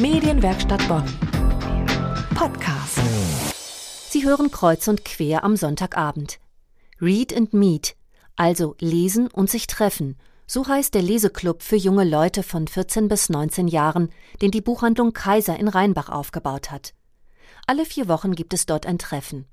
Medienwerkstatt Bonn. Podcast. Sie hören kreuz und quer am Sonntagabend. Read and Meet, also lesen und sich treffen. So heißt der Leseklub für junge Leute von 14 bis 19 Jahren, den die Buchhandlung Kaiser in Rheinbach aufgebaut hat. Alle vier Wochen gibt es dort ein Treffen.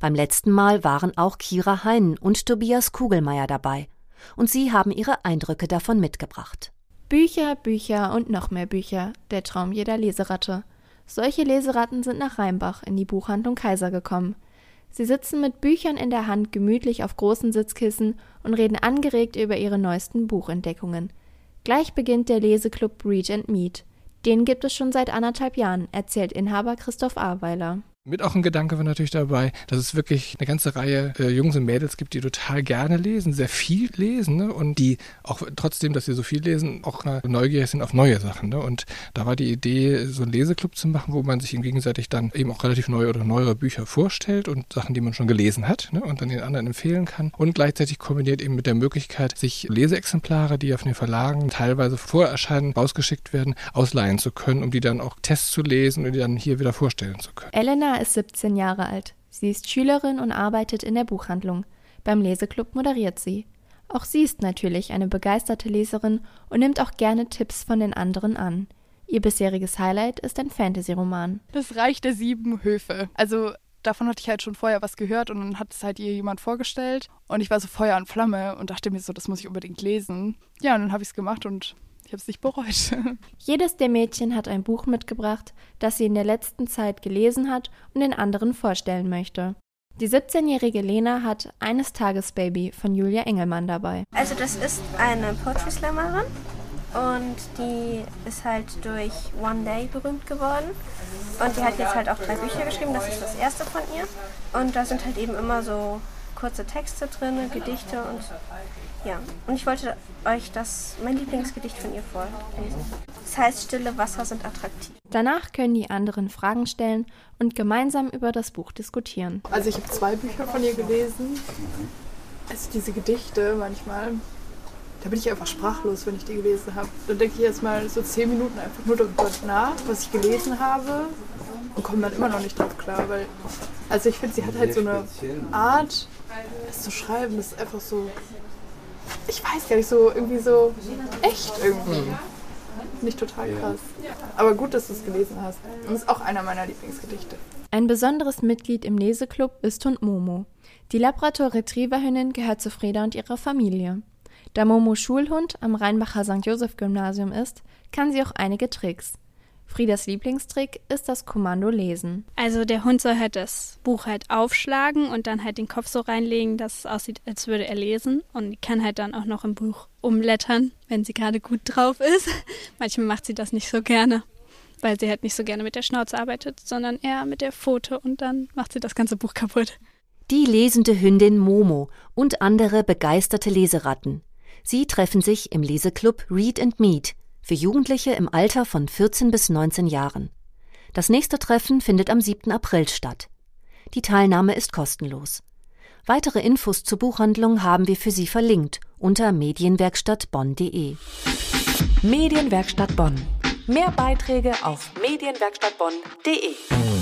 Beim letzten Mal waren auch Kira Heinen und Tobias Kugelmeier dabei. Und sie haben ihre Eindrücke davon mitgebracht. Bücher, Bücher und noch mehr Bücher, der Traum jeder Leseratte. Solche Leseratten sind nach Rheinbach in die Buchhandlung Kaiser gekommen. Sie sitzen mit Büchern in der Hand gemütlich auf großen Sitzkissen und reden angeregt über ihre neuesten Buchentdeckungen. Gleich beginnt der Leseklub Read and Meet. Den gibt es schon seit anderthalb Jahren, erzählt Inhaber Christoph Aweiler. Mit auch ein Gedanke war natürlich dabei, dass es wirklich eine ganze Reihe äh, Jungs und Mädels gibt, die total gerne lesen, sehr viel lesen ne? und die auch trotzdem, dass sie so viel lesen, auch neugierig sind auf neue Sachen. Ne? Und da war die Idee, so einen Leseclub zu machen, wo man sich gegenseitig dann eben auch relativ neue oder neuere Bücher vorstellt und Sachen, die man schon gelesen hat ne? und dann den anderen empfehlen kann. Und gleichzeitig kombiniert eben mit der Möglichkeit, sich Leseexemplare, die auf den Verlagen teilweise vor Erscheinen rausgeschickt werden, ausleihen zu können, um die dann auch Tests zu lesen und die dann hier wieder vorstellen zu können. Elena ist 17 Jahre alt. Sie ist Schülerin und arbeitet in der Buchhandlung. Beim Leseklub moderiert sie. Auch sie ist natürlich eine begeisterte Leserin und nimmt auch gerne Tipps von den anderen an. Ihr bisheriges Highlight ist ein Fantasy-Roman. Das Reich der sieben Höfe. Also davon hatte ich halt schon vorher was gehört und dann hat es halt ihr jemand vorgestellt und ich war so Feuer und Flamme und dachte mir so, das muss ich unbedingt lesen. Ja, und dann habe ich es gemacht und habe es nicht bereut. Jedes der Mädchen hat ein Buch mitgebracht, das sie in der letzten Zeit gelesen hat und den anderen vorstellen möchte. Die 17-jährige Lena hat Eines Tages Baby von Julia Engelmann dabei. Also das ist eine Poetry Slammerin und die ist halt durch One Day berühmt geworden. Und die hat jetzt halt auch drei Bücher geschrieben, das ist das erste von ihr. Und da sind halt eben immer so kurze Texte drin, Gedichte und ja. Und ich wollte euch das, mein Lieblingsgedicht von ihr vorlesen. Es heißt, stille Wasser sind attraktiv. Danach können die anderen Fragen stellen und gemeinsam über das Buch diskutieren. Also ich habe zwei Bücher von ihr gelesen. Also diese Gedichte manchmal, da bin ich einfach sprachlos, wenn ich die gelesen habe. Da denke ich erstmal so zehn Minuten einfach nur darüber nach, was ich gelesen habe und komme dann immer noch nicht drauf klar, weil also ich finde, sie hat halt so eine Art, es zu schreiben, das ist einfach so ich weiß gar nicht, so irgendwie so echt irgendwie. Mhm. Nicht total krass. Aber gut, dass du es gelesen hast. Und ist auch einer meiner Lieblingsgedichte. Ein besonderes Mitglied im Leseklub ist Hund Momo. Die Labrador-Retriever-Hündin gehört zu Freda und ihrer Familie. Da Momo Schulhund am Rheinbacher St. Joseph Gymnasium ist, kann sie auch einige Tricks. Friedas Lieblingstrick ist das Kommando lesen. Also der Hund soll halt das Buch halt aufschlagen und dann halt den Kopf so reinlegen, dass es aussieht, als würde er lesen. Und die kann halt dann auch noch im Buch umblättern, wenn sie gerade gut drauf ist. Manchmal macht sie das nicht so gerne, weil sie halt nicht so gerne mit der Schnauze arbeitet, sondern eher mit der Pfote und dann macht sie das ganze Buch kaputt. Die lesende Hündin Momo und andere begeisterte Leseratten. Sie treffen sich im Leseklub Read and Meet für Jugendliche im Alter von 14 bis 19 Jahren. Das nächste Treffen findet am 7. April statt. Die Teilnahme ist kostenlos. Weitere Infos zur Buchhandlung haben wir für Sie verlinkt unter medienwerkstattbonn.de. Medienwerkstatt Bonn. Mehr Beiträge auf medienwerkstattbonn.de.